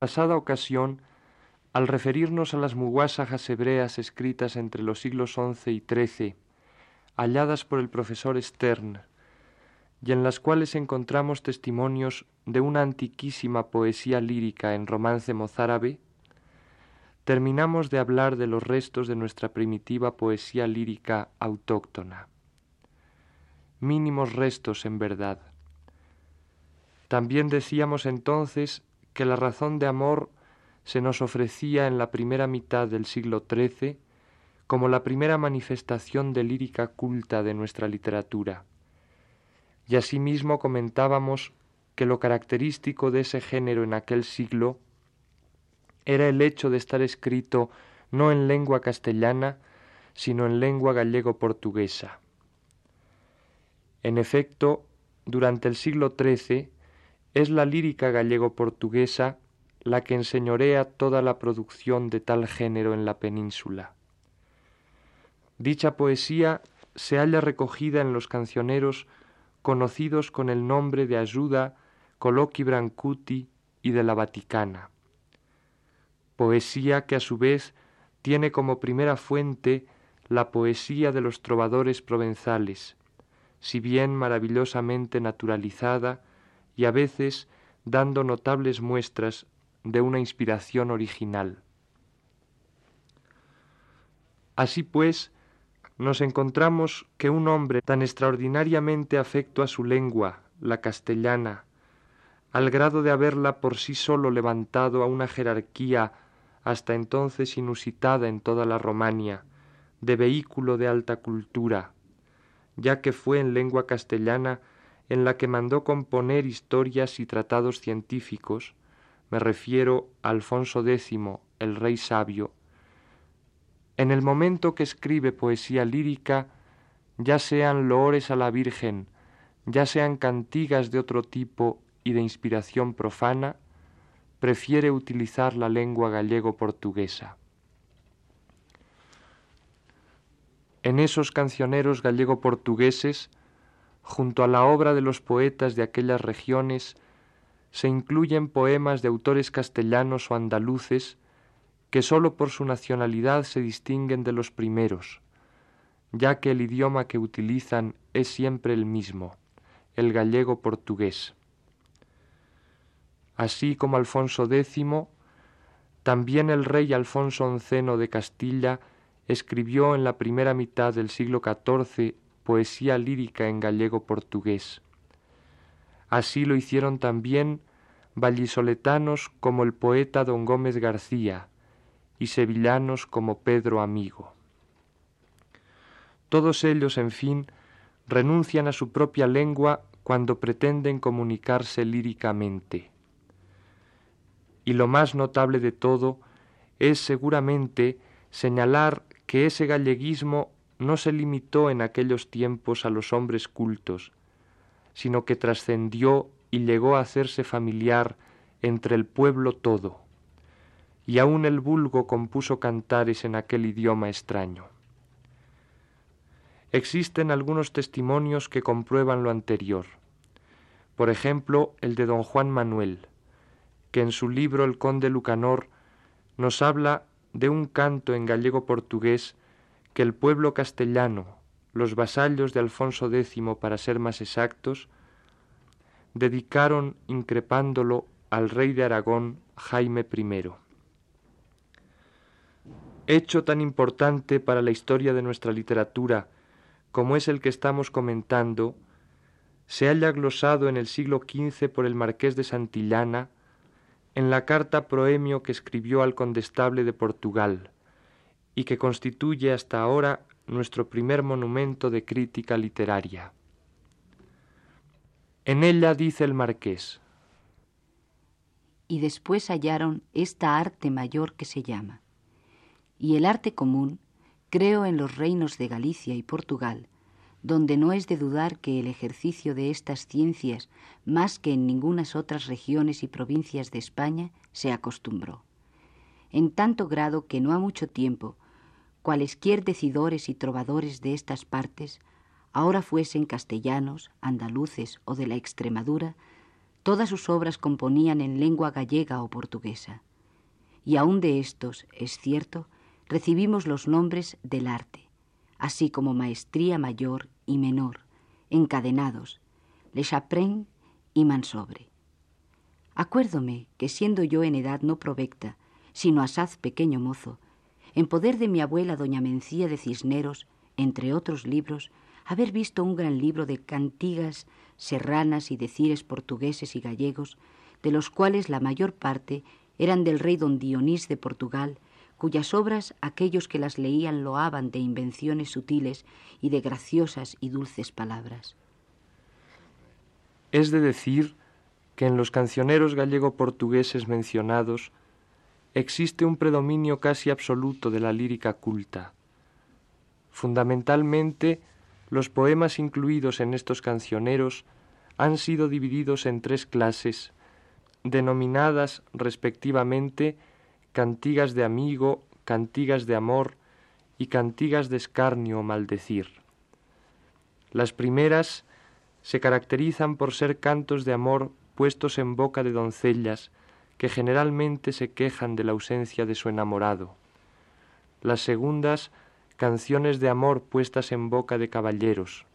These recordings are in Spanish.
pasada ocasión, al referirnos a las muguasajas hebreas escritas entre los siglos XI y XIII, halladas por el profesor Stern, y en las cuales encontramos testimonios de una antiquísima poesía lírica en romance mozárabe, terminamos de hablar de los restos de nuestra primitiva poesía lírica autóctona. Mínimos restos, en verdad. También decíamos entonces que la razón de amor se nos ofrecía en la primera mitad del siglo XIII como la primera manifestación de lírica culta de nuestra literatura. Y asimismo comentábamos que lo característico de ese género en aquel siglo era el hecho de estar escrito no en lengua castellana, sino en lengua gallego-portuguesa. En efecto, durante el siglo XIII es la lírica gallego-portuguesa la que enseñorea toda la producción de tal género en la península. Dicha poesía se halla recogida en los cancioneros conocidos con el nombre de Ayuda, Coloqui Brancuti y de la Vaticana. Poesía que a su vez tiene como primera fuente la poesía de los trovadores provenzales, si bien maravillosamente naturalizada y a veces dando notables muestras de una inspiración original. Así pues, nos encontramos que un hombre tan extraordinariamente afecto a su lengua, la castellana, al grado de haberla por sí solo levantado a una jerarquía hasta entonces inusitada en toda la Romania, de vehículo de alta cultura, ya que fue en lengua castellana en la que mandó componer historias y tratados científicos, me refiero a Alfonso X, el rey sabio, en el momento que escribe poesía lírica, ya sean loores a la Virgen, ya sean cantigas de otro tipo y de inspiración profana, prefiere utilizar la lengua gallego-portuguesa. En esos cancioneros gallego-portugueses, junto a la obra de los poetas de aquellas regiones, se incluyen poemas de autores castellanos o andaluces que sólo por su nacionalidad se distinguen de los primeros, ya que el idioma que utilizan es siempre el mismo, el gallego portugués. Así como Alfonso X, también el rey Alfonso XI de Castilla escribió en la primera mitad del siglo XIV poesía lírica en gallego portugués. Así lo hicieron también vallisoletanos como el poeta don Gómez García y sevillanos como Pedro Amigo. Todos ellos, en fin, renuncian a su propia lengua cuando pretenden comunicarse líricamente. Y lo más notable de todo es seguramente señalar que ese galleguismo no se limitó en aquellos tiempos a los hombres cultos, sino que trascendió y llegó a hacerse familiar entre el pueblo todo, y aun el vulgo compuso cantares en aquel idioma extraño. Existen algunos testimonios que comprueban lo anterior. Por ejemplo, el de don Juan Manuel, que en su libro El conde Lucanor nos habla de un canto en gallego portugués que el pueblo castellano, los vasallos de Alfonso X para ser más exactos, dedicaron increpándolo al rey de Aragón Jaime I. Hecho tan importante para la historia de nuestra literatura como es el que estamos comentando, se halla glosado en el siglo XV por el marqués de Santillana en la carta proemio que escribió al condestable de Portugal y que constituye hasta ahora nuestro primer monumento de crítica literaria. En ella dice el marqués. Y después hallaron esta arte mayor que se llama. Y el arte común creo en los reinos de Galicia y Portugal, donde no es de dudar que el ejercicio de estas ciencias, más que en ningunas otras regiones y provincias de España, se acostumbró. En tanto grado que no ha mucho tiempo, cualesquier decidores y trovadores de estas partes ahora fuesen castellanos, andaluces o de la Extremadura, Todas sus obras componían en lengua gallega o portuguesa. Y aún de estos, es cierto, recibimos los nombres del arte, así como maestría mayor y menor, encadenados, Le Chaprin y Mansobre. Acuérdome que siendo yo en edad no provecta, sino asaz pequeño mozo, en poder de mi abuela doña Mencía de Cisneros, entre otros libros, haber visto un gran libro de cantigas serranas y decires portugueses y gallegos, de los cuales la mayor parte eran del rey don Dionís de Portugal, cuyas obras aquellos que las leían loaban de invenciones sutiles y de graciosas y dulces palabras. Es de decir que en los cancioneros gallego-portugueses mencionados existe un predominio casi absoluto de la lírica culta. Fundamentalmente, los poemas incluidos en estos cancioneros han sido divididos en tres clases, denominadas respectivamente cantigas de amigo, cantigas de amor y cantigas de escarnio o maldecir. Las primeras se caracterizan por ser cantos de amor puestos en boca de doncellas que generalmente se quejan de la ausencia de su enamorado. Las segundas, canciones de amor puestas en boca de caballeros.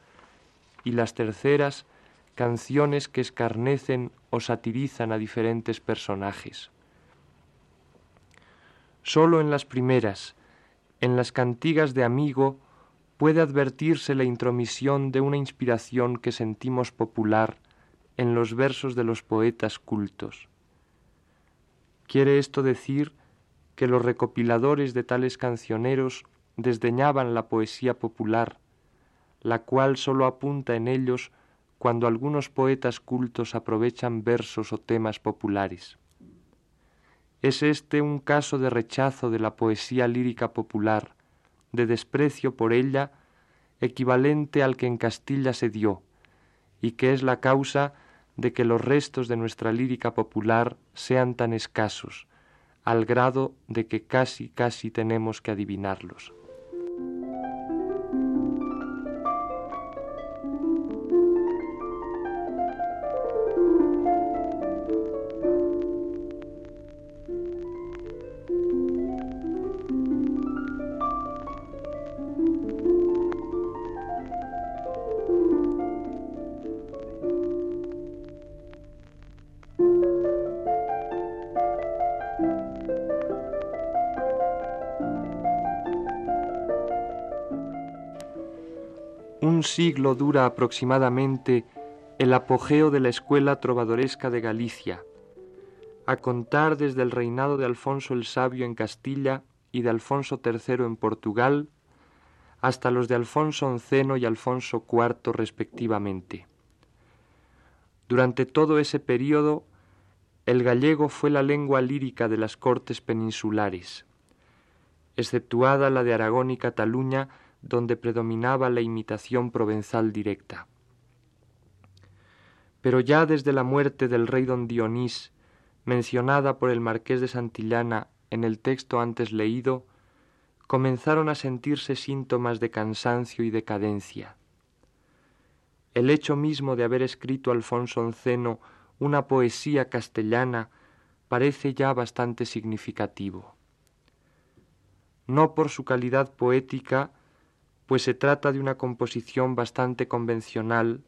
Y las terceras, canciones que escarnecen o satirizan a diferentes personajes. Solo en las primeras, en las cantigas de amigo, puede advertirse la intromisión de una inspiración que sentimos popular en los versos de los poetas cultos. Quiere esto decir que los recopiladores de tales cancioneros desdeñaban la poesía popular, la cual sólo apunta en ellos cuando algunos poetas cultos aprovechan versos o temas populares. Es este un caso de rechazo de la poesía lírica popular, de desprecio por ella, equivalente al que en Castilla se dio, y que es la causa de que los restos de nuestra lírica popular sean tan escasos, al grado de que casi, casi tenemos que adivinarlos. Siglo dura aproximadamente el apogeo de la escuela trovadoresca de Galicia, a contar desde el reinado de Alfonso el Sabio en Castilla y de Alfonso III en Portugal, hasta los de Alfonso XI y Alfonso IV respectivamente. Durante todo ese período, el gallego fue la lengua lírica de las cortes peninsulares, exceptuada la de Aragón y Cataluña, donde predominaba la imitación provenzal directa. Pero ya desde la muerte del rey don Dionís, mencionada por el marqués de Santillana en el texto antes leído, comenzaron a sentirse síntomas de cansancio y decadencia. El hecho mismo de haber escrito Alfonso Onceno una poesía castellana parece ya bastante significativo. No por su calidad poética, pues se trata de una composición bastante convencional,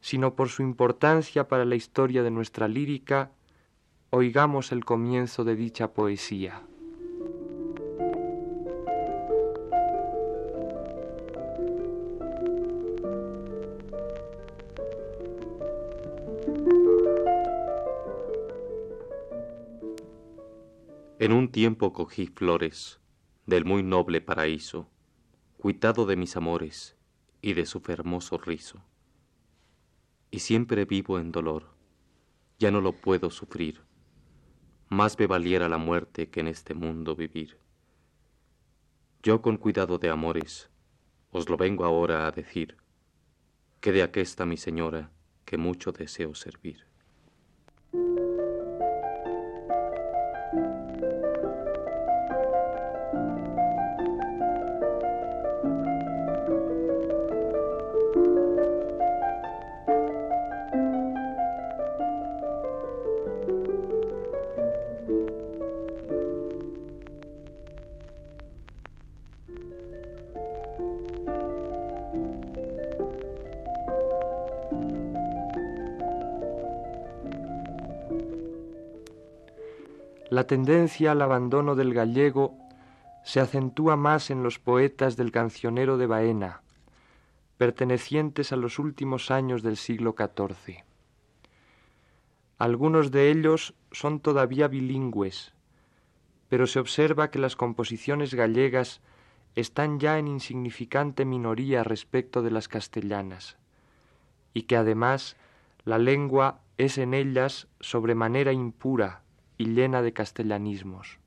sino por su importancia para la historia de nuestra lírica, oigamos el comienzo de dicha poesía. En un tiempo cogí flores del muy noble paraíso cuitado de mis amores y de su fermoso rizo. Y siempre vivo en dolor, ya no lo puedo sufrir, más me valiera la muerte que en este mundo vivir. Yo con cuidado de amores, os lo vengo ahora a decir, que de aquesta mi señora que mucho deseo servir. La tendencia al abandono del gallego se acentúa más en los poetas del cancionero de Baena, pertenecientes a los últimos años del siglo XIV. Algunos de ellos son todavía bilingües, pero se observa que las composiciones gallegas están ya en insignificante minoría respecto de las castellanas, y que además la lengua es en ellas sobremanera impura y llena de castellanismos.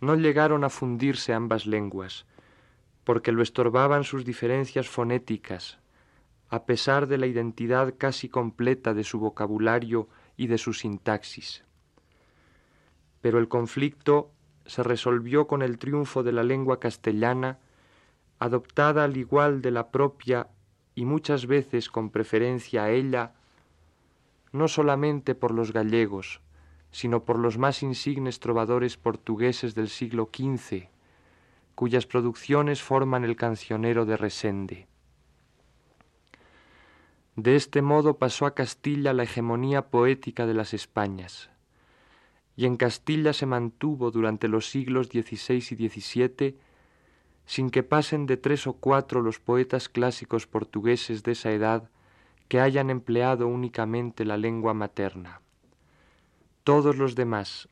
No llegaron a fundirse ambas lenguas, porque lo estorbaban sus diferencias fonéticas, a pesar de la identidad casi completa de su vocabulario y de su sintaxis. Pero el conflicto se resolvió con el triunfo de la lengua castellana, adoptada al igual de la propia y muchas veces con preferencia a ella, no solamente por los gallegos, sino por los más insignes trovadores portugueses del siglo XV, cuyas producciones forman el cancionero de Resende. De este modo pasó a Castilla la hegemonía poética de las Españas, y en Castilla se mantuvo durante los siglos XVI y XVII sin que pasen de tres o cuatro los poetas clásicos portugueses de esa edad que hayan empleado únicamente la lengua materna. Todos los demás,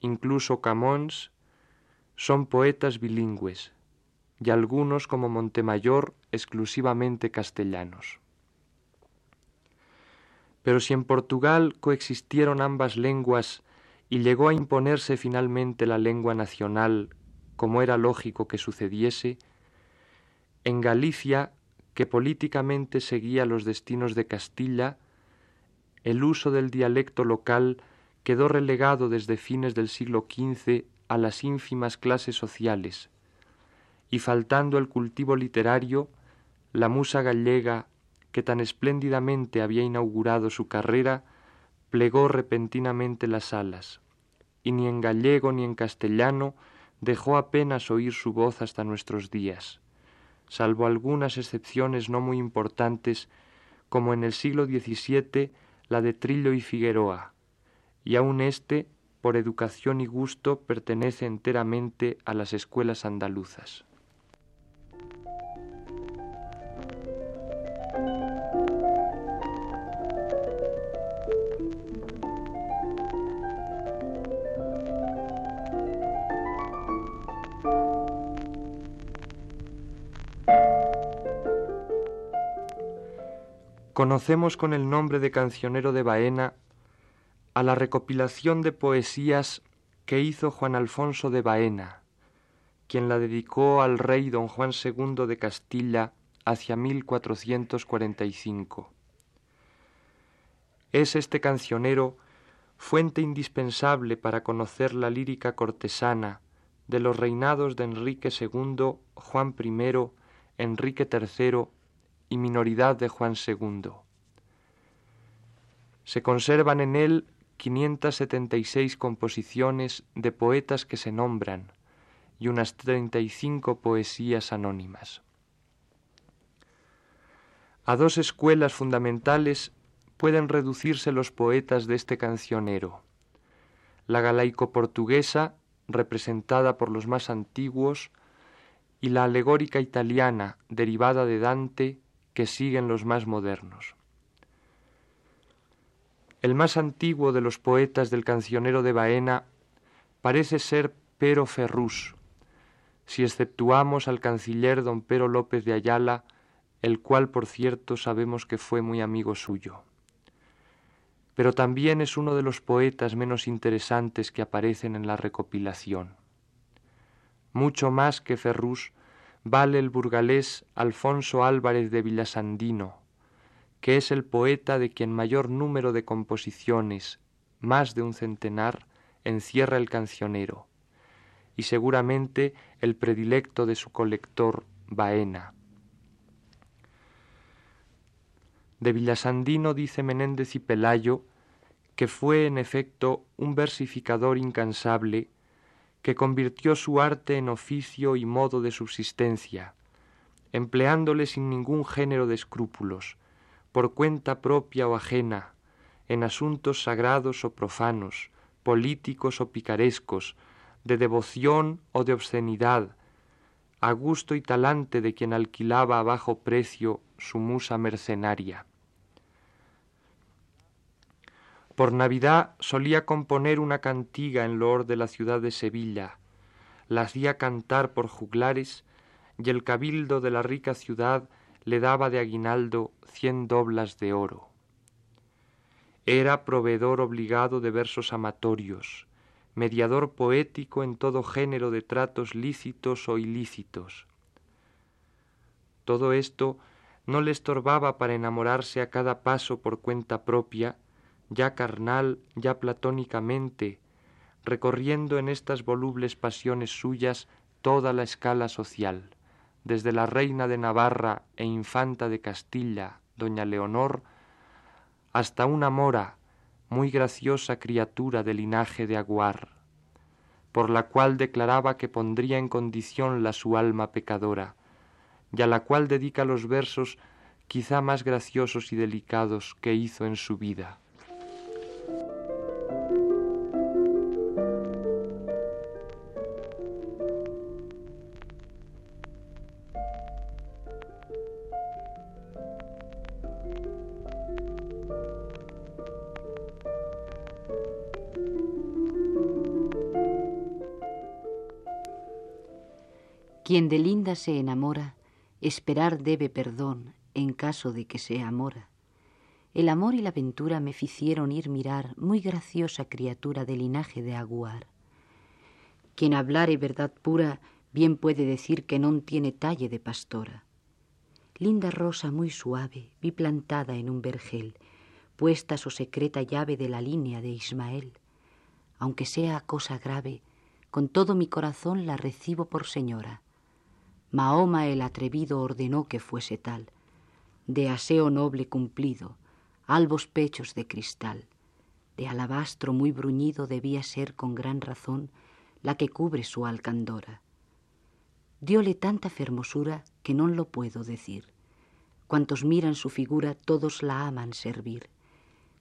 incluso Camões, son poetas bilingües, y algunos como Montemayor exclusivamente castellanos. Pero si en Portugal coexistieron ambas lenguas y llegó a imponerse finalmente la lengua nacional, como era lógico que sucediese, en Galicia, que políticamente seguía los destinos de Castilla, el uso del dialecto local quedó relegado desde fines del siglo XV a las ínfimas clases sociales, y faltando el cultivo literario, la musa gallega, que tan espléndidamente había inaugurado su carrera, plegó repentinamente las alas, y ni en gallego ni en castellano dejó apenas oír su voz hasta nuestros días, salvo algunas excepciones no muy importantes, como en el siglo XVII la de Trillo y Figueroa, y aun éste, por educación y gusto, pertenece enteramente a las escuelas andaluzas. Conocemos con el nombre de cancionero de Baena a la recopilación de poesías que hizo Juan Alfonso de Baena, quien la dedicó al rey don Juan II de Castilla hacia 1445. Es este cancionero fuente indispensable para conocer la lírica cortesana de los reinados de Enrique II, Juan I, Enrique III y minoridad de Juan II. Se conservan en él 576 composiciones de poetas que se nombran y unas 35 poesías anónimas. A dos escuelas fundamentales pueden reducirse los poetas de este cancionero. La galaico-portuguesa, representada por los más antiguos, y la alegórica italiana, derivada de Dante, que siguen los más modernos. El más antiguo de los poetas del cancionero de Baena parece ser Pero Ferrús, si exceptuamos al canciller don Pero López de Ayala, el cual por cierto sabemos que fue muy amigo suyo. Pero también es uno de los poetas menos interesantes que aparecen en la recopilación. Mucho más que Ferrús vale el burgalés Alfonso Álvarez de Villasandino, que es el poeta de quien mayor número de composiciones, más de un centenar, encierra el cancionero, y seguramente el predilecto de su colector Baena. De Villasandino dice Menéndez y Pelayo que fue en efecto un versificador incansable que convirtió su arte en oficio y modo de subsistencia, empleándole sin ningún género de escrúpulos, por cuenta propia o ajena, en asuntos sagrados o profanos, políticos o picarescos, de devoción o de obscenidad, a gusto y talante de quien alquilaba a bajo precio su musa mercenaria. Por Navidad solía componer una cantiga en loor de la ciudad de Sevilla, la hacía cantar por juglares y el cabildo de la rica ciudad le daba de aguinaldo cien doblas de oro. Era proveedor obligado de versos amatorios, mediador poético en todo género de tratos lícitos o ilícitos. Todo esto no le estorbaba para enamorarse a cada paso por cuenta propia, ya carnal, ya platónicamente, recorriendo en estas volubles pasiones suyas toda la escala social, desde la reina de Navarra e infanta de Castilla, doña Leonor, hasta una mora, muy graciosa criatura de linaje de Aguar, por la cual declaraba que pondría en condición la su alma pecadora, y a la cual dedica los versos quizá más graciosos y delicados que hizo en su vida. Quien de linda se enamora, esperar debe perdón en caso de que sea amora. El amor y la ventura me ficieron ir mirar muy graciosa criatura de linaje de aguar. Quien hablare verdad pura, bien puede decir que non tiene talle de pastora. Linda rosa muy suave vi plantada en un vergel, puesta su secreta llave de la línea de Ismael. Aunque sea cosa grave, con todo mi corazón la recibo por señora Mahoma el atrevido ordenó que fuese tal, de aseo noble cumplido, albos pechos de cristal, de alabastro muy bruñido debía ser con gran razón la que cubre su alcandora. Diole tanta fermosura que no lo puedo decir. Cuantos miran su figura todos la aman servir.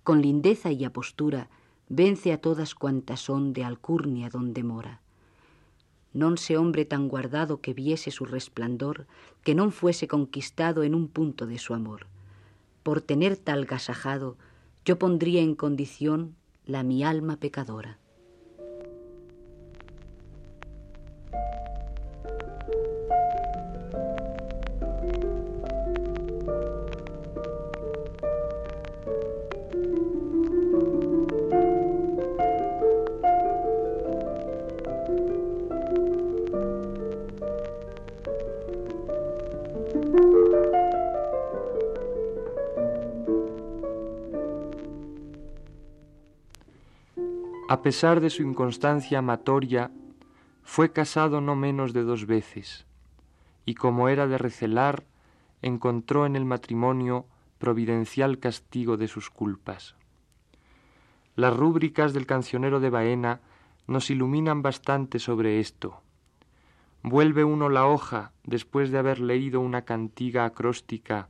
Con lindeza y apostura vence a todas cuantas son de alcurnia donde mora non se hombre tan guardado que viese su resplandor, que non fuese conquistado en un punto de su amor. Por tener tal gasajado, yo pondría en condición la mi alma pecadora. A pesar de su inconstancia amatoria, fue casado no menos de dos veces, y como era de recelar, encontró en el matrimonio providencial castigo de sus culpas. Las rúbricas del cancionero de Baena nos iluminan bastante sobre esto. Vuelve uno la hoja después de haber leído una cantiga acróstica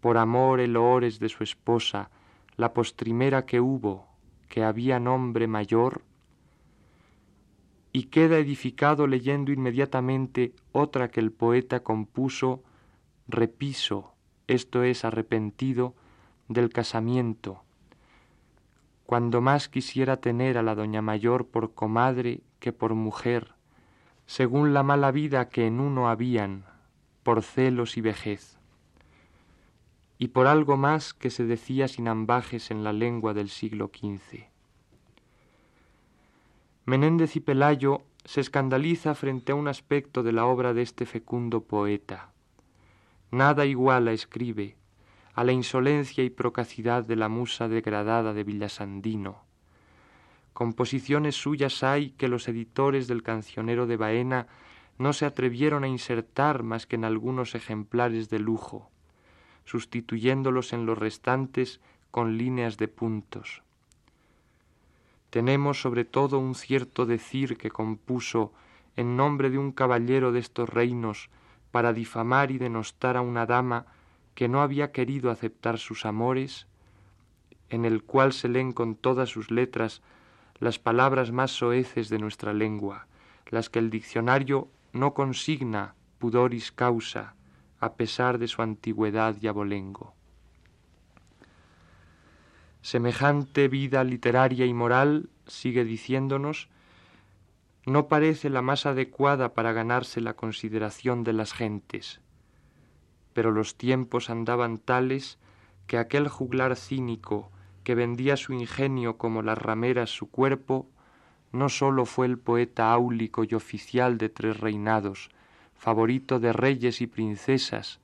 por amor el loores de su esposa, la postrimera que hubo, que había nombre mayor, y queda edificado leyendo inmediatamente otra que el poeta compuso, repiso, esto es arrepentido, del casamiento, cuando más quisiera tener a la doña mayor por comadre que por mujer, según la mala vida que en uno habían, por celos y vejez y por algo más que se decía sin ambajes en la lengua del siglo XV. Menéndez y Pelayo se escandaliza frente a un aspecto de la obra de este fecundo poeta. Nada iguala, escribe, a la insolencia y procacidad de la musa degradada de Villasandino. Composiciones suyas hay que los editores del cancionero de Baena no se atrevieron a insertar más que en algunos ejemplares de lujo sustituyéndolos en los restantes con líneas de puntos. Tenemos sobre todo un cierto decir que compuso en nombre de un caballero de estos reinos para difamar y denostar a una dama que no había querido aceptar sus amores, en el cual se leen con todas sus letras las palabras más soeces de nuestra lengua, las que el diccionario no consigna pudoris causa, a pesar de su antigüedad y abolengo. Semejante vida literaria y moral, sigue diciéndonos, no parece la más adecuada para ganarse la consideración de las gentes. Pero los tiempos andaban tales que aquel juglar cínico que vendía su ingenio como las rameras su cuerpo, no sólo fue el poeta áulico y oficial de tres reinados, favorito de reyes y princesas,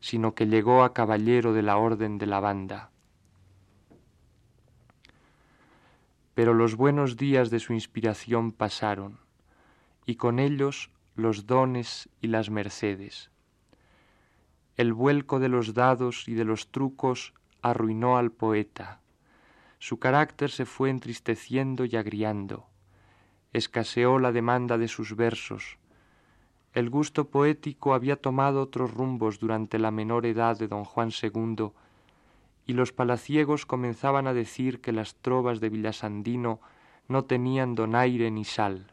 sino que llegó a caballero de la orden de la banda. Pero los buenos días de su inspiración pasaron, y con ellos los dones y las mercedes. El vuelco de los dados y de los trucos arruinó al poeta. Su carácter se fue entristeciendo y agriando. Escaseó la demanda de sus versos. El gusto poético había tomado otros rumbos durante la menor edad de don Juan II y los palaciegos comenzaban a decir que las trovas de Villasandino no tenían donaire ni sal.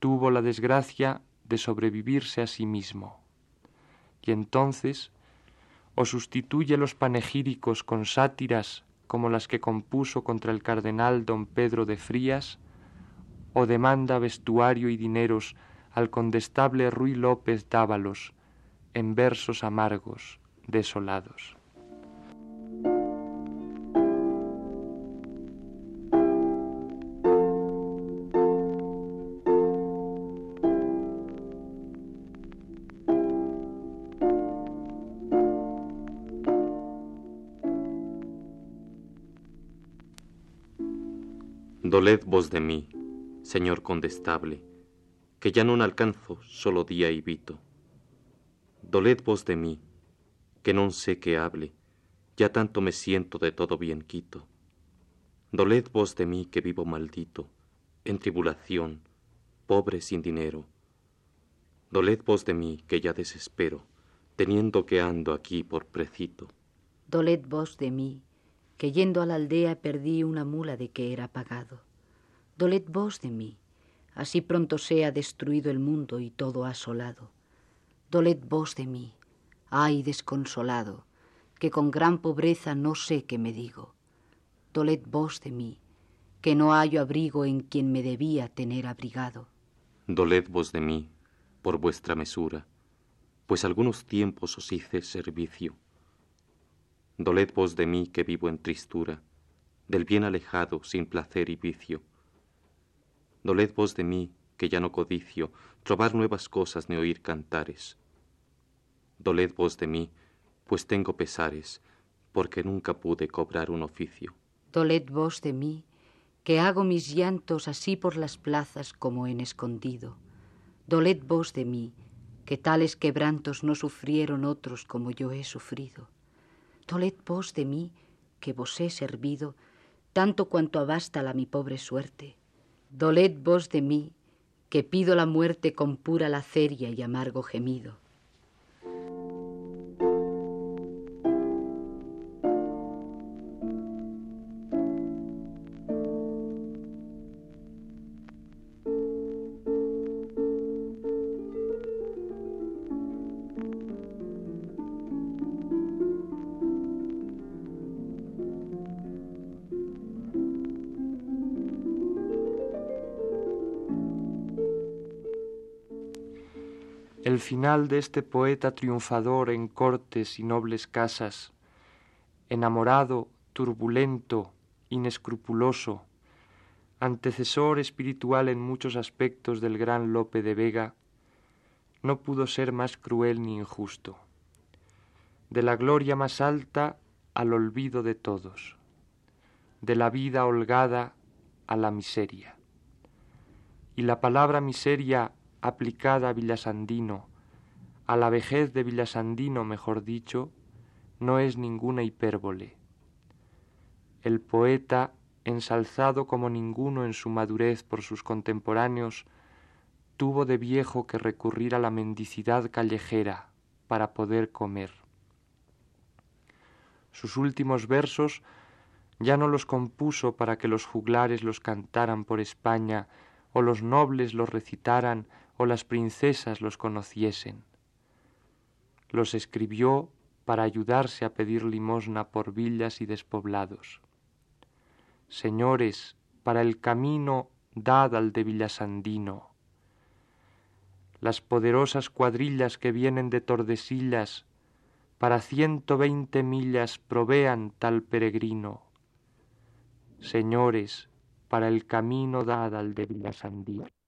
Tuvo la desgracia de sobrevivirse a sí mismo. Y entonces o sustituye los panegíricos con sátiras como las que compuso contra el cardenal don Pedro de Frías, o demanda vestuario y dineros al condestable Ruy López Dávalos en versos amargos, desolados. Doled vos de mí, señor condestable, que ya no alcanzo solo día y vito. Doled vos de mí, que no sé que hable, ya tanto me siento de todo bien quito. Doled vos de mí que vivo maldito, en tribulación, pobre sin dinero. Doled vos de mí que ya desespero, teniendo que ando aquí por precito. Doled vos de mí, que yendo a la aldea perdí una mula de que era pagado. Doled vos de mí, así pronto sea destruido el mundo y todo asolado. Doled vos de mí, ay desconsolado, que con gran pobreza no sé qué me digo. Doled vos de mí, que no hallo abrigo en quien me debía tener abrigado. Doled vos de mí, por vuestra mesura, pues algunos tiempos os hice servicio. Doled vos de mí que vivo en tristura, del bien alejado sin placer y vicio Doled vos de mí, que ya no codicio trobar nuevas cosas ni oír cantares. Doled vos de mí, pues tengo pesares, porque nunca pude cobrar un oficio. Doled vos de mí, que hago mis llantos así por las plazas como en escondido. Doled vos de mí, que tales quebrantos no sufrieron otros como yo he sufrido. Doled vos de mí, que vos he servido, tanto cuanto abasta la mi pobre suerte Doled vos de mí, que pido la muerte con pura laceria y amargo gemido. El final de este poeta triunfador en cortes y nobles casas, enamorado, turbulento, inescrupuloso, antecesor espiritual en muchos aspectos del gran Lope de Vega, no pudo ser más cruel ni injusto. De la gloria más alta al olvido de todos, de la vida holgada a la miseria. Y la palabra miseria aplicada a Villasandino, a la vejez de Villasandino, mejor dicho, no es ninguna hipérbole. El poeta, ensalzado como ninguno en su madurez por sus contemporáneos, tuvo de viejo que recurrir a la mendicidad callejera para poder comer. Sus últimos versos ya no los compuso para que los juglares los cantaran por España, o los nobles los recitaran, o las princesas los conociesen. Los escribió para ayudarse a pedir limosna por villas y despoblados. Señores, para el camino dad al de Villasandino. Las poderosas cuadrillas que vienen de Tordesillas, para ciento veinte millas provean tal peregrino. Señores, para el camino dad al de Villasandino.